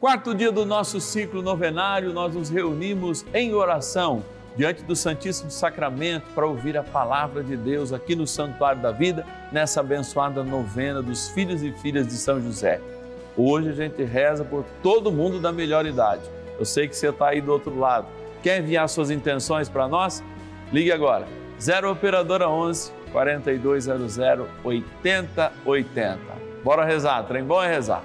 Quarto dia do nosso ciclo novenário, nós nos reunimos em oração diante do Santíssimo Sacramento para ouvir a palavra de Deus aqui no Santuário da Vida, nessa abençoada novena dos filhos e filhas de São José. Hoje a gente reza por todo mundo da melhor idade. Eu sei que você está aí do outro lado. Quer enviar suas intenções para nós? Ligue agora. 0 Operadora 11 4200 8080. Bora rezar, trem bom é rezar.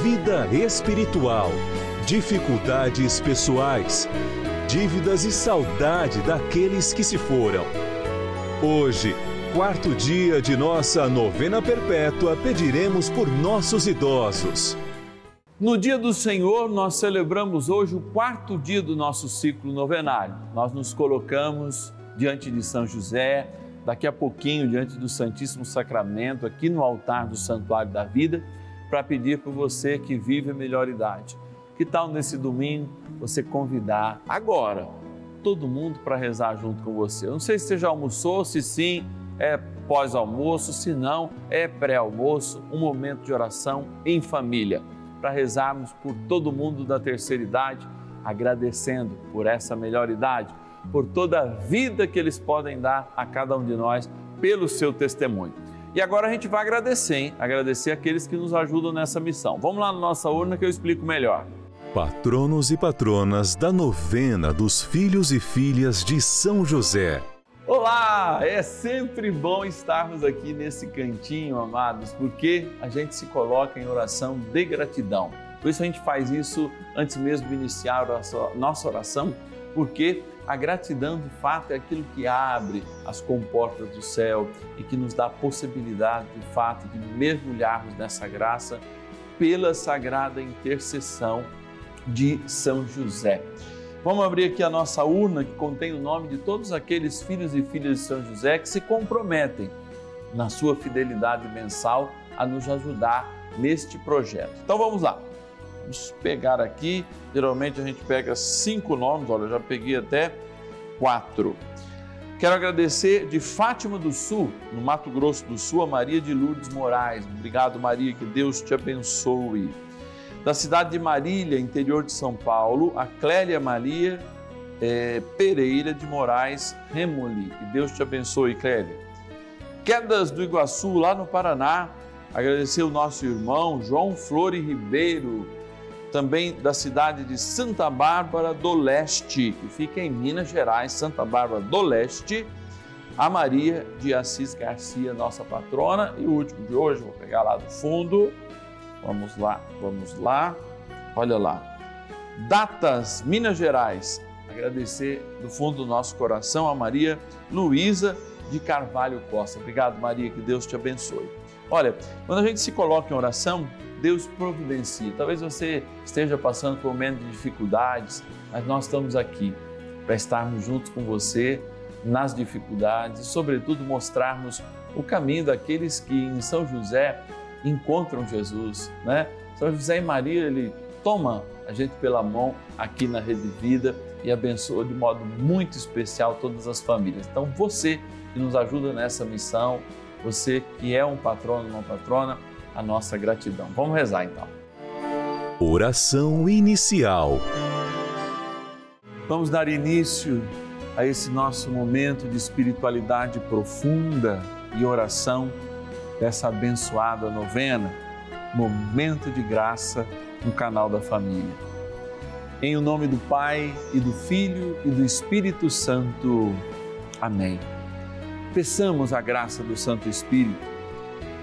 vida espiritual, dificuldades pessoais, dívidas e saudade daqueles que se foram. Hoje, quarto dia de nossa novena perpétua, pediremos por nossos idosos. No dia do Senhor, nós celebramos hoje o quarto dia do nosso ciclo novenário. Nós nos colocamos diante de São José, daqui a pouquinho diante do Santíssimo Sacramento, aqui no altar do Santuário da Vida para pedir por você que vive a melhor idade. Que tal nesse domingo você convidar agora todo mundo para rezar junto com você? Eu não sei se você já almoçou, se sim, é pós-almoço, se não, é pré-almoço, um momento de oração em família, para rezarmos por todo mundo da terceira idade, agradecendo por essa melhor idade, por toda a vida que eles podem dar a cada um de nós pelo seu testemunho. E agora a gente vai agradecer, hein? Agradecer aqueles que nos ajudam nessa missão. Vamos lá na nossa urna que eu explico melhor. Patronos e patronas da novena dos filhos e filhas de São José. Olá! É sempre bom estarmos aqui nesse cantinho, amados, porque a gente se coloca em oração de gratidão. Por isso a gente faz isso antes mesmo de iniciar a nossa oração, porque a gratidão, de fato, é aquilo que abre as comportas do céu e que nos dá a possibilidade, de fato, de mergulharmos nessa graça pela sagrada intercessão de São José. Vamos abrir aqui a nossa urna que contém o nome de todos aqueles filhos e filhas de São José que se comprometem na sua fidelidade mensal a nos ajudar neste projeto. Então vamos lá. Vamos pegar aqui, geralmente a gente pega cinco nomes, olha, eu já peguei até quatro. Quero agradecer de Fátima do Sul, no Mato Grosso do Sul, a Maria de Lourdes Moraes. Obrigado, Maria, que Deus te abençoe. Da cidade de Marília, interior de São Paulo, a Clélia Maria é, Pereira de Moraes Remoli. Que Deus te abençoe, Clélia. Quedas do Iguaçu, lá no Paraná, agradecer o nosso irmão João Flore Ribeiro, também da cidade de Santa Bárbara do Leste, que fica em Minas Gerais, Santa Bárbara do Leste, a Maria de Assis Garcia, nossa patrona, e o último de hoje, vou pegar lá do fundo. Vamos lá, vamos lá. Olha lá. Datas, Minas Gerais. Agradecer do fundo do nosso coração a Maria Luísa de Carvalho Costa. Obrigado, Maria, que Deus te abençoe. Olha, quando a gente se coloca em oração, Deus providencia. Talvez você esteja passando por um momento de dificuldades, mas nós estamos aqui para estarmos juntos com você nas dificuldades e, sobretudo, mostrarmos o caminho daqueles que em São José encontram Jesus, né? São José e Maria, ele toma a gente pela mão aqui na Rede Vida e abençoa de modo muito especial todas as famílias. Então, você que nos ajuda nessa missão, você que é um patrono, uma patrona, a nossa gratidão. Vamos rezar então. Oração inicial. Vamos dar início a esse nosso momento de espiritualidade profunda e oração dessa abençoada novena, momento de graça no canal da família. Em o nome do Pai e do Filho e do Espírito Santo. Amém. Peçamos a graça do Santo Espírito.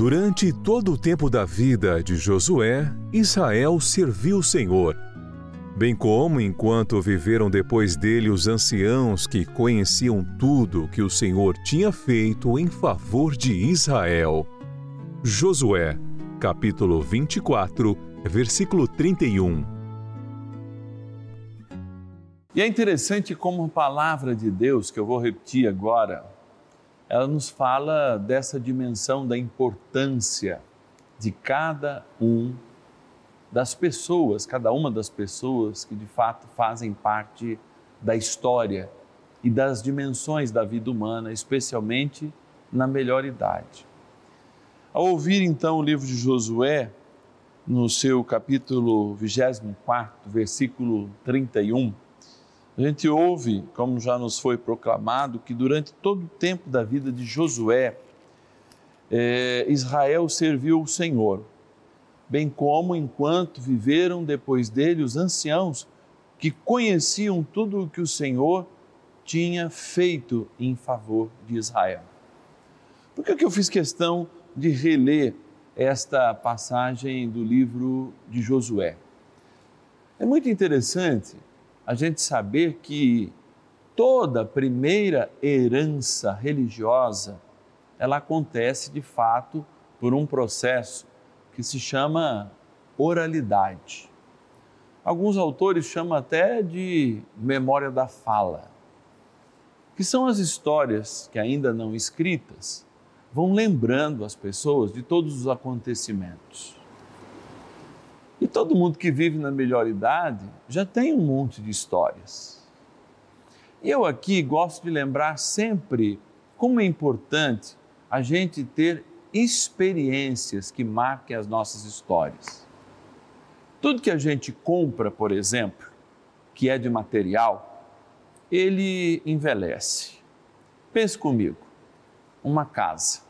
Durante todo o tempo da vida de Josué, Israel serviu o Senhor, bem como enquanto viveram depois dele os anciãos que conheciam tudo que o Senhor tinha feito em favor de Israel. Josué, capítulo 24, versículo 31. E é interessante como a palavra de Deus, que eu vou repetir agora, ela nos fala dessa dimensão da importância de cada um das pessoas, cada uma das pessoas que de fato fazem parte da história e das dimensões da vida humana, especialmente na melhor idade. Ao ouvir então o livro de Josué, no seu capítulo 24, versículo 31, a gente ouve, como já nos foi proclamado, que durante todo o tempo da vida de Josué, é, Israel serviu o Senhor, bem como enquanto viveram depois dele os anciãos que conheciam tudo o que o Senhor tinha feito em favor de Israel. Por que, que eu fiz questão de reler esta passagem do livro de Josué. É muito interessante a gente saber que toda primeira herança religiosa ela acontece de fato por um processo que se chama oralidade. Alguns autores chamam até de memória da fala, que são as histórias que ainda não escritas vão lembrando as pessoas de todos os acontecimentos. E todo mundo que vive na melhor idade já tem um monte de histórias. E eu aqui gosto de lembrar sempre como é importante a gente ter experiências que marquem as nossas histórias. Tudo que a gente compra, por exemplo, que é de material, ele envelhece. Pense comigo uma casa.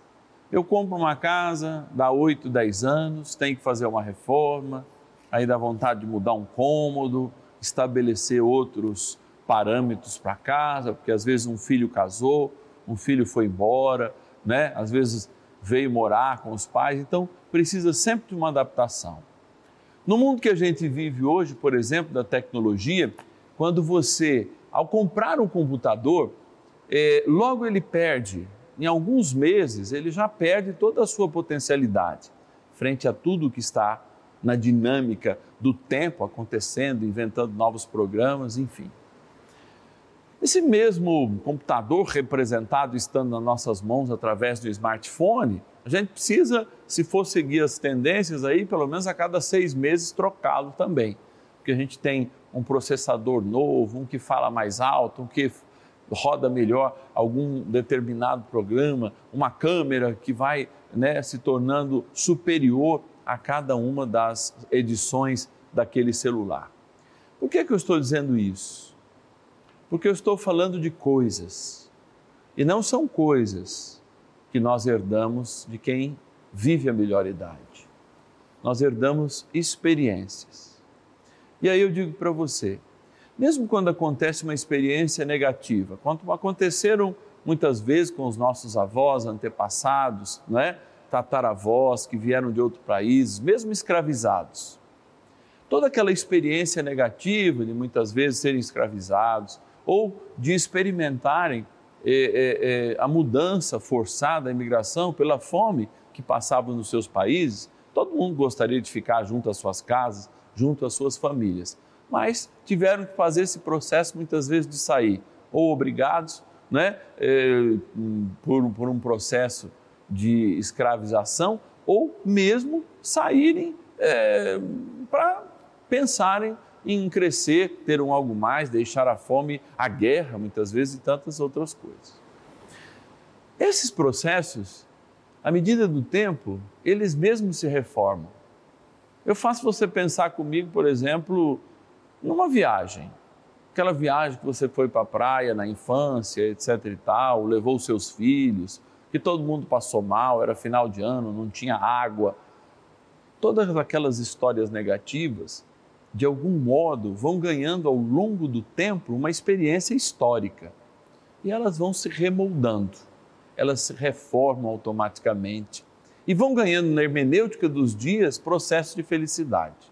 Eu compro uma casa, dá 8, 10 anos, tem que fazer uma reforma, aí dá vontade de mudar um cômodo, estabelecer outros parâmetros para casa, porque às vezes um filho casou, um filho foi embora, né? Às vezes veio morar com os pais, então precisa sempre de uma adaptação. No mundo que a gente vive hoje, por exemplo, da tecnologia, quando você, ao comprar um computador, eh, logo ele perde, em alguns meses, ele já perde toda a sua potencialidade frente a tudo que está na dinâmica do tempo acontecendo, inventando novos programas, enfim. Esse mesmo computador representado estando nas nossas mãos através do smartphone, a gente precisa, se for seguir as tendências aí, pelo menos a cada seis meses trocá-lo também. Porque a gente tem um processador novo, um que fala mais alto, um que roda melhor algum determinado programa, uma câmera que vai né, se tornando superior a cada uma das edições daquele celular. Por que, que eu estou dizendo isso? Porque eu estou falando de coisas, e não são coisas que nós herdamos de quem vive a melhor idade. Nós herdamos experiências. E aí eu digo para você, mesmo quando acontece uma experiência negativa, quando aconteceram muitas vezes com os nossos avós, antepassados, não é? Tataravós que vieram de outro país, mesmo escravizados. Toda aquela experiência negativa de muitas vezes serem escravizados ou de experimentarem eh, eh, eh, a mudança forçada, a imigração pela fome que passavam nos seus países, todo mundo gostaria de ficar junto às suas casas, junto às suas famílias, mas tiveram que fazer esse processo muitas vezes de sair, ou obrigados, né, por, por um processo de escravização ou mesmo saírem é, para pensarem em crescer, ter um algo mais, deixar a fome, a guerra, muitas vezes, e tantas outras coisas. Esses processos, à medida do tempo, eles mesmos se reformam. Eu faço você pensar comigo, por exemplo, numa viagem. Aquela viagem que você foi para a praia na infância, etc e tal, levou seus filhos, que todo mundo passou mal, era final de ano, não tinha água. Todas aquelas histórias negativas, de algum modo, vão ganhando ao longo do tempo uma experiência histórica. E elas vão se remoldando, elas se reformam automaticamente e vão ganhando na hermenêutica dos dias processo de felicidade.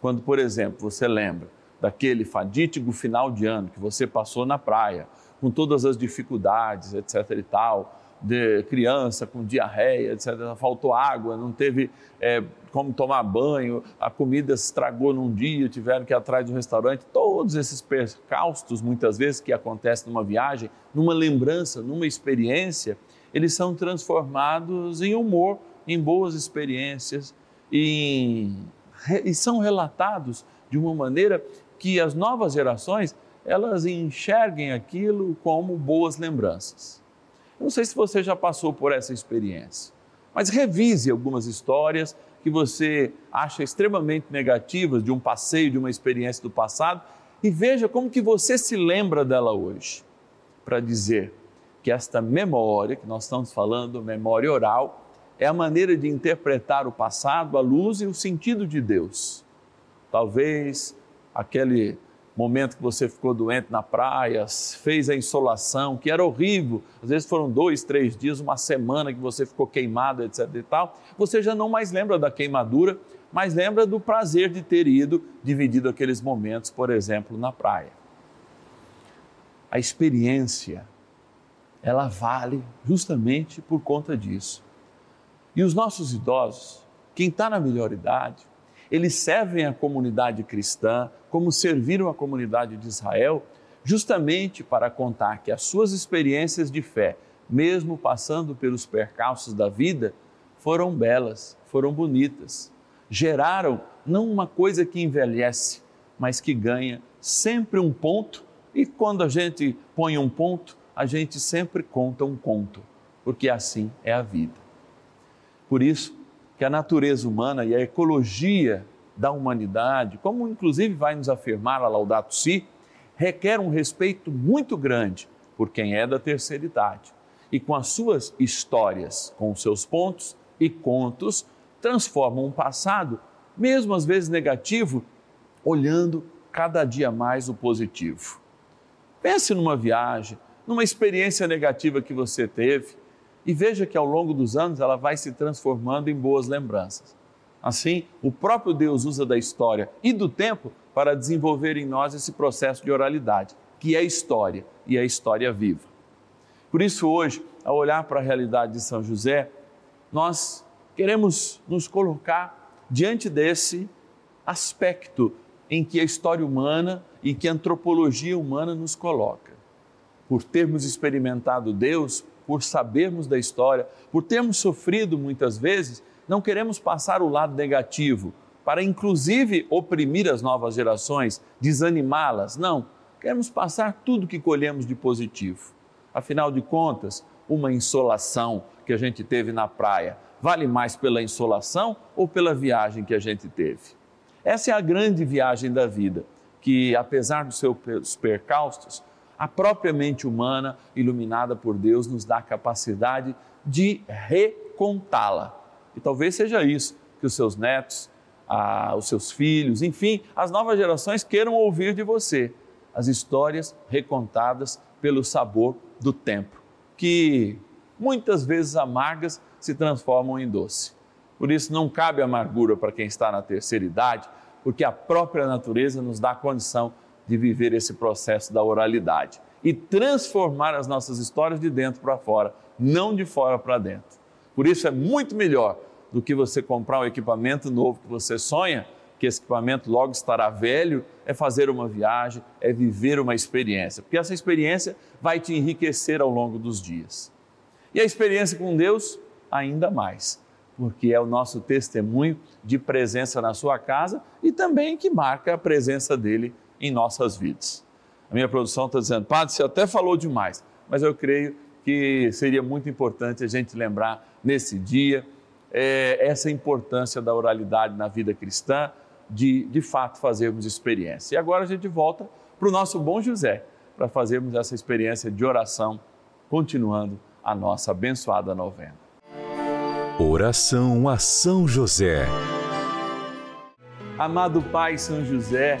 Quando, por exemplo, você lembra daquele fadítico final de ano que você passou na praia, com todas as dificuldades, etc e tal, de criança com diarreia, etc. Faltou água, não teve é, como tomar banho, a comida se estragou num dia, tiveram que ir atrás do restaurante. Todos esses percalços, muitas vezes, que acontecem numa viagem, numa lembrança, numa experiência, eles são transformados em humor, em boas experiências e, e são relatados de uma maneira que as novas gerações elas enxerguem aquilo como boas lembranças. Não sei se você já passou por essa experiência, mas revise algumas histórias que você acha extremamente negativas de um passeio, de uma experiência do passado e veja como que você se lembra dela hoje, para dizer que esta memória que nós estamos falando, memória oral, é a maneira de interpretar o passado, a luz e o sentido de Deus. Talvez aquele momento que você ficou doente na praia, fez a insolação, que era horrível, às vezes foram dois, três dias, uma semana que você ficou queimado, etc e tal, você já não mais lembra da queimadura, mas lembra do prazer de ter ido, dividido aqueles momentos, por exemplo, na praia. A experiência, ela vale justamente por conta disso. E os nossos idosos, quem está na melhor idade, eles servem a comunidade cristã como serviram a comunidade de Israel, justamente para contar que as suas experiências de fé, mesmo passando pelos percalços da vida, foram belas, foram bonitas. Geraram não uma coisa que envelhece, mas que ganha sempre um ponto, e quando a gente põe um ponto, a gente sempre conta um conto, porque assim é a vida. Por isso, que a natureza humana e a ecologia da humanidade, como inclusive vai nos afirmar a Laudato Si, requer um respeito muito grande por quem é da terceira idade e com as suas histórias, com os seus pontos e contos, transformam um passado, mesmo às vezes negativo, olhando cada dia mais o positivo. Pense numa viagem, numa experiência negativa que você teve E veja que ao longo dos anos ela vai se transformando em boas lembranças. Assim, o próprio Deus usa da história e do tempo para desenvolver em nós esse processo de oralidade, que é história e é história viva. Por isso, hoje, ao olhar para a realidade de São José, nós queremos nos colocar diante desse aspecto em que a história humana e que a antropologia humana nos coloca. Por termos experimentado Deus, por sabermos da história, por termos sofrido muitas vezes, não queremos passar o lado negativo para inclusive oprimir as novas gerações, desanimá-las. Não, queremos passar tudo que colhemos de positivo. Afinal de contas, uma insolação que a gente teve na praia vale mais pela insolação ou pela viagem que a gente teve? Essa é a grande viagem da vida, que apesar dos seus percalços, a própria mente humana, iluminada por Deus, nos dá a capacidade de recontá-la. E talvez seja isso que os seus netos, os seus filhos, enfim, as novas gerações queiram ouvir de você as histórias recontadas pelo sabor do tempo, que muitas vezes amargas se transformam em doce. Por isso, não cabe amargura para quem está na terceira idade, porque a própria natureza nos dá a condição de viver esse processo da oralidade e transformar as nossas histórias de dentro para fora, não de fora para dentro. Por isso, é muito melhor do que você comprar um equipamento novo que você sonha, que esse equipamento logo estará velho, é fazer uma viagem, é viver uma experiência, porque essa experiência vai te enriquecer ao longo dos dias. E a experiência com Deus, ainda mais, porque é o nosso testemunho de presença na sua casa e também que marca a presença dele em nossas vidas. A minha produção está dizendo, Padre, você até falou demais, mas eu creio que seria muito importante a gente lembrar nesse dia é, essa importância da oralidade na vida cristã, de de fato fazermos experiência. E agora a gente volta para o nosso bom José, para fazermos essa experiência de oração, continuando a nossa abençoada novena. Oração a São José. Amado Pai São José,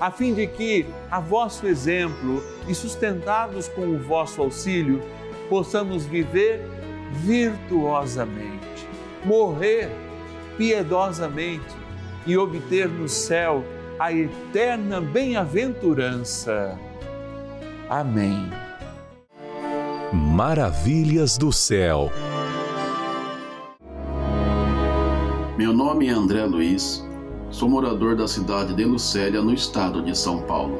a fim de que, a vosso exemplo e sustentados com o vosso auxílio, possamos viver virtuosamente, morrer piedosamente e obter no céu a eterna bem-aventurança. Amém. Maravilhas do céu. Meu nome é André Luiz, sou morador da cidade de Lucélia, no estado de São Paulo.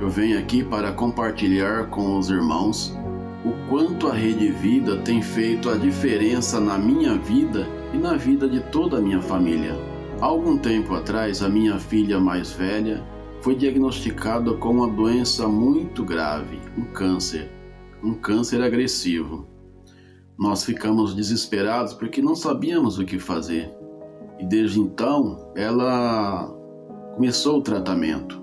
Eu venho aqui para compartilhar com os irmãos o quanto a Rede Vida tem feito a diferença na minha vida e na vida de toda a minha família. Há algum tempo atrás, a minha filha mais velha foi diagnosticada com uma doença muito grave, um câncer um câncer agressivo. Nós ficamos desesperados porque não sabíamos o que fazer. E desde então ela começou o tratamento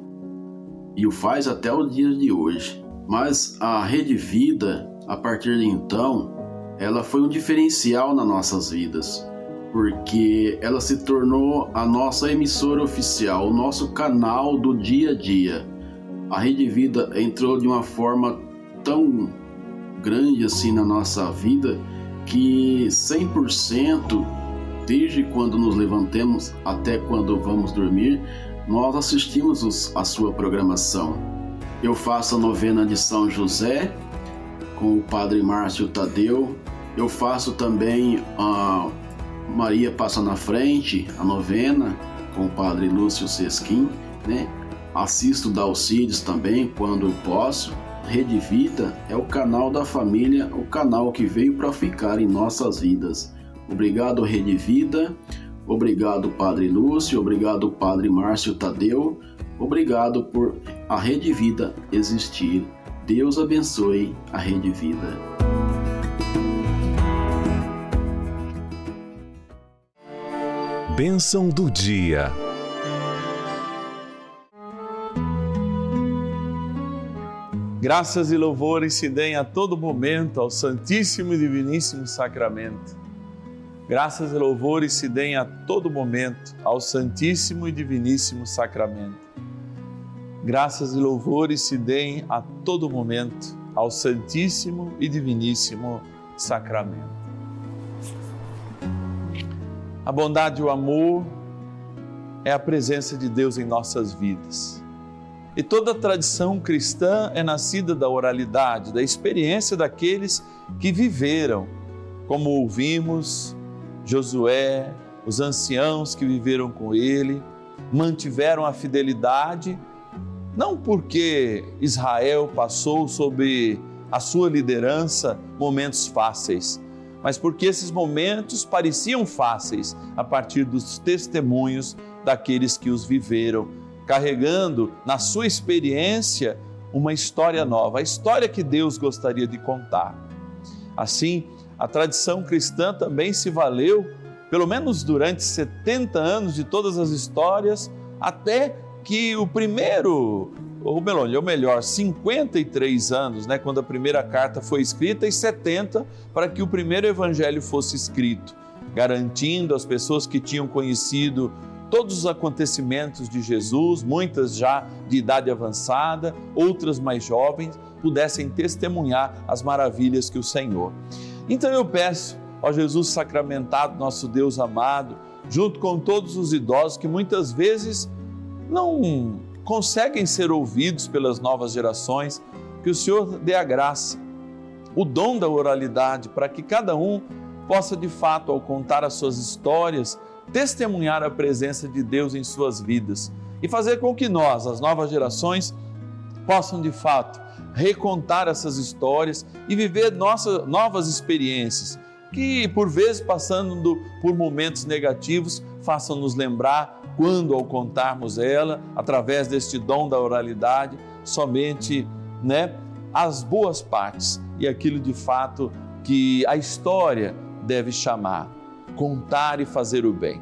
e o faz até o dia de hoje. Mas a Rede Vida, a partir de então, ela foi um diferencial nas nossas vidas, porque ela se tornou a nossa emissora oficial, o nosso canal do dia a dia. A Rede Vida entrou de uma forma tão grande assim na nossa vida que 100% desde quando nos levantamos até quando vamos dormir, nós assistimos a sua programação. Eu faço a novena de São José com o Padre Márcio Tadeu. Eu faço também a Maria Passa na Frente, a novena, com o Padre Lúcio Sesquim, né? Assisto Dalcides também quando posso. Rede Vida é o canal da família, o canal que veio para ficar em nossas vidas. Obrigado, Rede Vida. Obrigado, Padre Lúcio. Obrigado, Padre Márcio Tadeu. Obrigado por a Rede Vida existir. Deus abençoe a Rede Vida. Bênção do dia. Graças e louvores se deem a todo momento ao Santíssimo e Diviníssimo Sacramento. Graças e louvores se deem a todo momento ao Santíssimo e Diviníssimo Sacramento. Graças e louvores se deem a todo momento ao Santíssimo e Diviníssimo Sacramento. A bondade e o amor é a presença de Deus em nossas vidas. E toda a tradição cristã é nascida da oralidade, da experiência daqueles que viveram, como ouvimos Josué, os anciãos que viveram com ele, mantiveram a fidelidade, não porque Israel passou sob a sua liderança momentos fáceis, mas porque esses momentos pareciam fáceis a partir dos testemunhos daqueles que os viveram, carregando na sua experiência uma história nova, a história que Deus gostaria de contar. Assim, a tradição cristã também se valeu, pelo menos durante 70 anos, de todas as histórias, até que o primeiro ou melhor, ou melhor, 53 anos, né, quando a primeira carta foi escrita, e 70 para que o primeiro evangelho fosse escrito, garantindo às pessoas que tinham conhecido todos os acontecimentos de Jesus, muitas já de idade avançada, outras mais jovens, pudessem testemunhar as maravilhas que o Senhor. Então eu peço ao Jesus sacramentado, nosso Deus amado, junto com todos os idosos que muitas vezes não conseguem ser ouvidos pelas novas gerações, que o Senhor dê a graça, o dom da oralidade, para que cada um possa de fato, ao contar as suas histórias, testemunhar a presença de Deus em suas vidas e fazer com que nós, as novas gerações, possam de fato recontar essas histórias e viver nossas novas experiências que, por vezes, passando por momentos negativos, façam nos lembrar quando, ao contarmos ela, através deste dom da oralidade, somente né, as boas partes e aquilo de fato que a história deve chamar, contar e fazer o bem.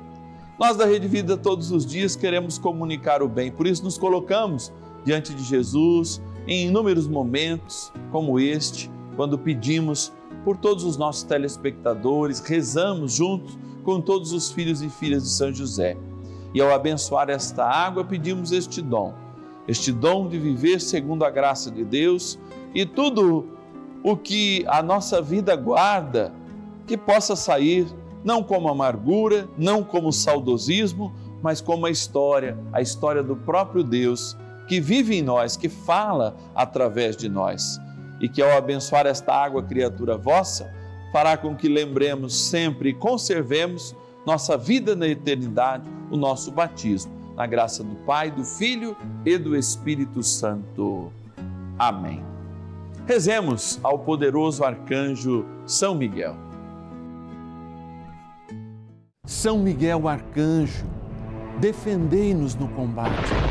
Nós da Rede Vida todos os dias queremos comunicar o bem, por isso nos colocamos diante de Jesus em inúmeros momentos como este, quando pedimos por todos os nossos telespectadores, rezamos juntos com todos os filhos e filhas de São José. E ao abençoar esta água, pedimos este dom, este dom de viver segundo a graça de Deus e tudo o que a nossa vida guarda, que possa sair não como amargura, não como saudosismo, mas como a história, a história do próprio Deus que vive em nós, que fala através de nós. E que ao abençoar esta água, criatura vossa, fará com que lembremos sempre e conservemos nossa vida na eternidade, o nosso batismo. Na graça do Pai, do Filho e do Espírito Santo. Amém. Rezemos ao poderoso arcanjo São Miguel. São Miguel arcanjo, defendei-nos no combate.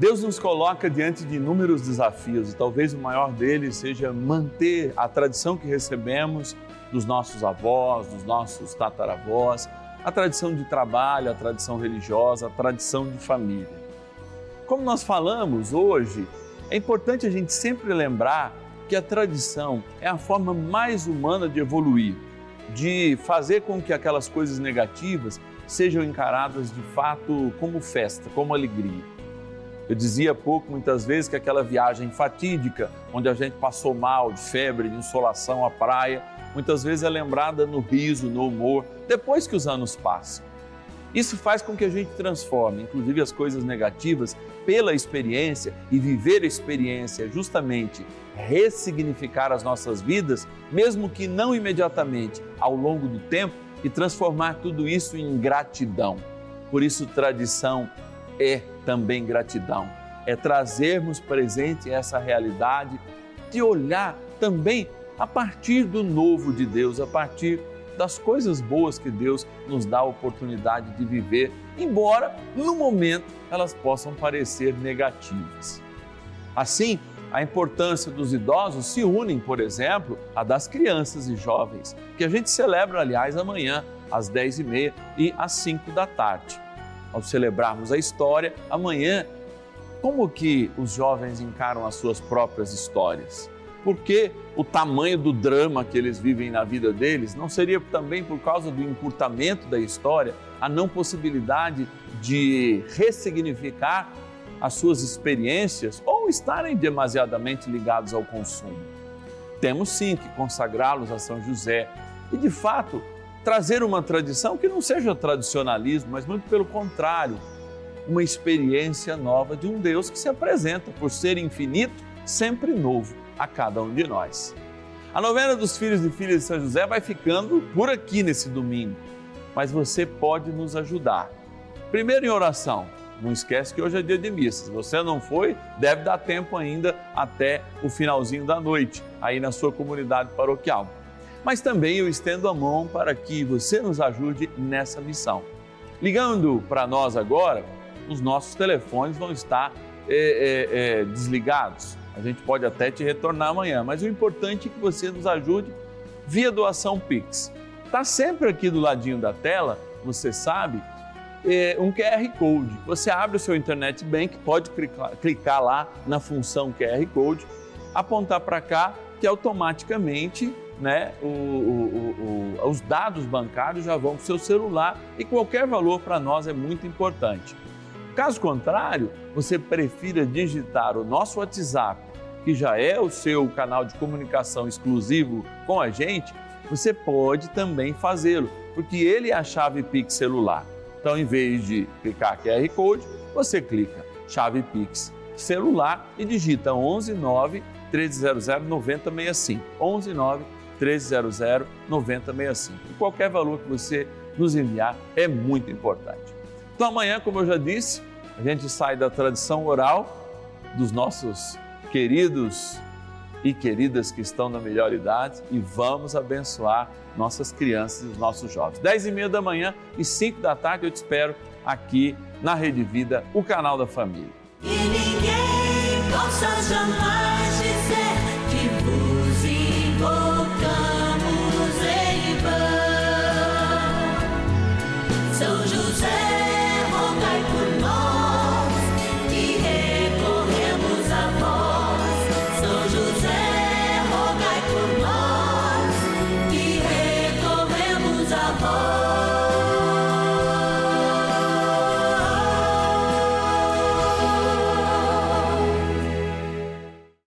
Deus nos coloca diante de inúmeros desafios e talvez o maior deles seja manter a tradição que recebemos dos nossos avós, dos nossos tataravós, a tradição de trabalho, a tradição religiosa, a tradição de família. Como nós falamos hoje, é importante a gente sempre lembrar que a tradição é a forma mais humana de evoluir, de fazer com que aquelas coisas negativas sejam encaradas de fato como festa, como alegria. Eu dizia há pouco, muitas vezes, que aquela viagem fatídica, onde a gente passou mal, de febre, de insolação à praia, muitas vezes é lembrada no riso, no humor, depois que os anos passam. Isso faz com que a gente transforme, inclusive as coisas negativas, pela experiência e viver a experiência justamente ressignificar as nossas vidas, mesmo que não imediatamente, ao longo do tempo, e transformar tudo isso em gratidão. Por isso, tradição é também gratidão. É trazermos presente essa realidade de olhar também a partir do novo de Deus, a partir das coisas boas que Deus nos dá a oportunidade de viver, embora no momento elas possam parecer negativas. Assim, a importância dos idosos se unem, por exemplo, a das crianças e jovens, que a gente celebra, aliás, amanhã, às 10h30 e às 5 da tarde. Ao celebrarmos a história, amanhã, como que os jovens encaram as suas próprias histórias? porque o tamanho do drama que eles vivem na vida deles não seria também por causa do encurtamento da história, a não possibilidade de ressignificar as suas experiências ou estarem demasiadamente ligados ao consumo. Temos sim que consagrá-los a São José e, de fato, trazer uma tradição que não seja tradicionalismo, mas muito pelo contrário, uma experiência nova de um Deus que se apresenta por ser infinito, sempre novo a cada um de nós. A novena dos filhos e filhas de São José vai ficando por aqui nesse domingo, mas você pode nos ajudar. Primeiro em oração. Não esquece que hoje é dia de missa. Se você não foi, deve dar tempo ainda até o finalzinho da noite, aí na sua comunidade paroquial. Mas também eu estendo a mão para que você nos ajude nessa missão. Ligando para nós agora, os nossos telefones vão estar é, é, é, desligados a gente pode até te retornar amanhã, mas o importante é que você nos ajude via doação Pix. Está sempre aqui do ladinho da tela, você sabe, é, um QR Code. Você abre o seu Internet Bank, pode clicar lá na função QR Code, apontar para cá, que automaticamente né, o, o, o, os dados bancários já vão para o seu celular e qualquer valor para nós é muito importante. Caso contrário, você prefira digitar o nosso WhatsApp, que já é o seu canal de comunicação exclusivo com a gente, você pode também fazê-lo, porque ele é a chave Pix celular. Então, em vez de clicar QR Code, você clica chave Pix celular e digita 11 9 1300 9065. 11 9 1300 9065. E qualquer valor que você nos enviar é muito importante. Então amanhã, como eu já disse, a gente sai da tradição oral dos nossos queridos e queridas que estão na melhor idade e vamos abençoar nossas crianças e os nossos jovens. Dez e meia da manhã e cinco da tarde eu te espero aqui na Rede Vida, o canal da família.